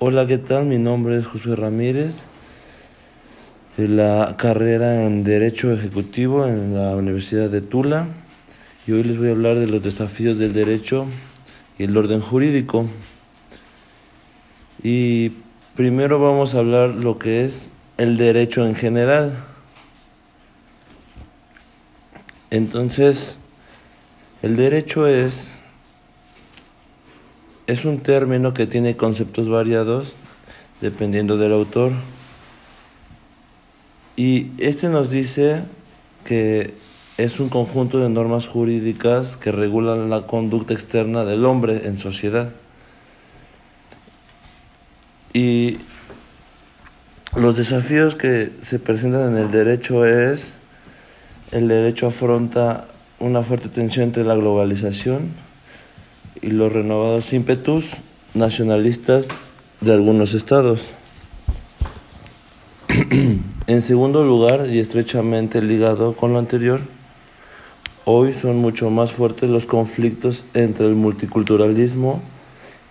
Hola, ¿qué tal? Mi nombre es José Ramírez, de la carrera en Derecho Ejecutivo en la Universidad de Tula y hoy les voy a hablar de los desafíos del derecho y el orden jurídico. Y primero vamos a hablar lo que es el derecho en general. Entonces, el derecho es es un término que tiene conceptos variados dependiendo del autor. Y este nos dice que es un conjunto de normas jurídicas que regulan la conducta externa del hombre en sociedad. Y los desafíos que se presentan en el derecho es, el derecho afronta una fuerte tensión entre la globalización, y los renovados ímpetus nacionalistas de algunos estados. en segundo lugar, y estrechamente ligado con lo anterior, hoy son mucho más fuertes los conflictos entre el multiculturalismo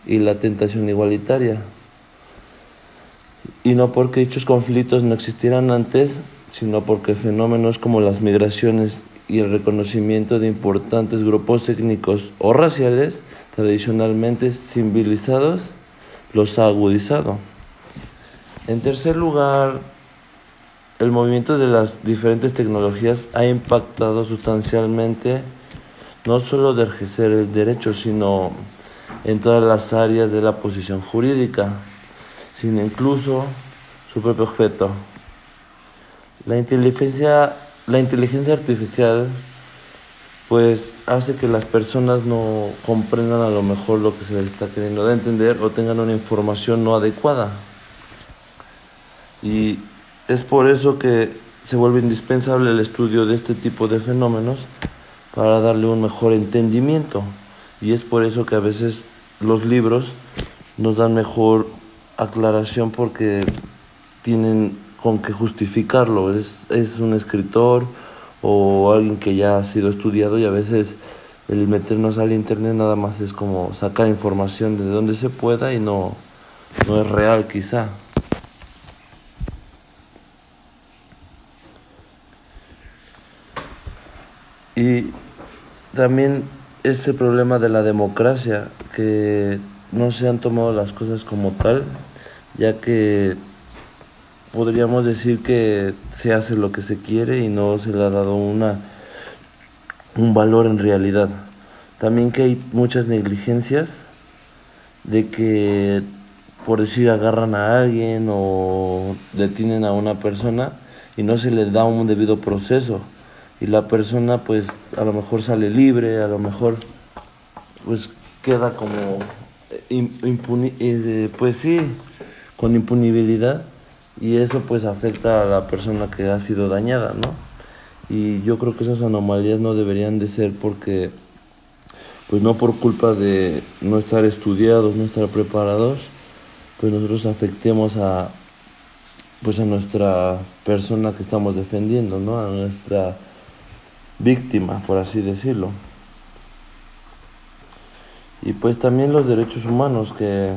y la tentación igualitaria. Y no porque dichos conflictos no existieran antes, sino porque fenómenos como las migraciones y el reconocimiento de importantes grupos étnicos o raciales tradicionalmente civilizados los ha agudizado. En tercer lugar, el movimiento de las diferentes tecnologías ha impactado sustancialmente no solo de ejercer el derecho, sino en todas las áreas de la posición jurídica, sino incluso su propio objeto. La inteligencia la inteligencia artificial pues hace que las personas no comprendan a lo mejor lo que se les está queriendo entender o tengan una información no adecuada. Y es por eso que se vuelve indispensable el estudio de este tipo de fenómenos para darle un mejor entendimiento. Y es por eso que a veces los libros nos dan mejor aclaración porque tienen con que justificarlo. Es, es un escritor o alguien que ya ha sido estudiado y a veces el meternos al internet nada más es como sacar información de donde se pueda y no, no es real quizá. Y también ese problema de la democracia, que no se han tomado las cosas como tal, ya que podríamos decir que se hace lo que se quiere y no se le ha dado una, un valor en realidad. También que hay muchas negligencias de que por decir agarran a alguien o detienen a una persona y no se le da un debido proceso y la persona pues a lo mejor sale libre, a lo mejor pues queda como impuni eh, pues sí, con impunibilidad y eso pues afecta a la persona que ha sido dañada, ¿no? Y yo creo que esas anomalías no deberían de ser porque, pues no por culpa de no estar estudiados, no estar preparados, pues nosotros afectemos a, pues a nuestra persona que estamos defendiendo, ¿no? A nuestra víctima, por así decirlo. Y pues también los derechos humanos que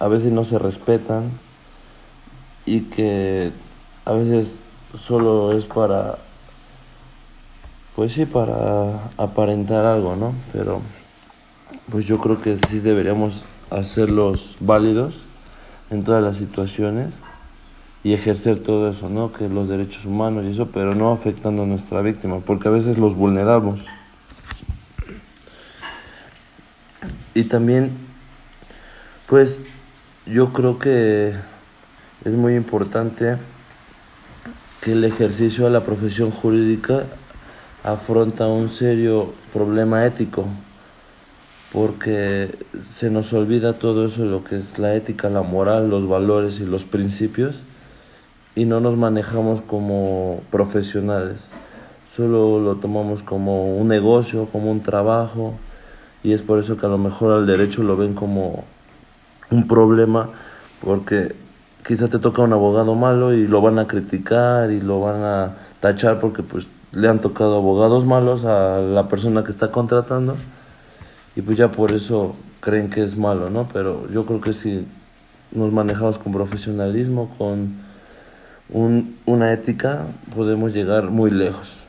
a veces no se respetan, y que a veces solo es para, pues sí, para aparentar algo, ¿no? Pero pues yo creo que sí deberíamos hacerlos válidos en todas las situaciones y ejercer todo eso, ¿no? Que los derechos humanos y eso, pero no afectando a nuestra víctima, porque a veces los vulneramos. Y también, pues yo creo que es muy importante que el ejercicio de la profesión jurídica afronta un serio problema ético, porque se nos olvida todo eso, lo que es la ética, la moral, los valores y los principios, y no nos manejamos como profesionales, solo lo tomamos como un negocio, como un trabajo, y es por eso que a lo mejor al derecho lo ven como un problema, porque quizá te toca un abogado malo y lo van a criticar y lo van a tachar porque pues le han tocado abogados malos a la persona que está contratando y pues ya por eso creen que es malo, ¿no? Pero yo creo que si nos manejamos con profesionalismo, con un, una ética, podemos llegar muy lejos.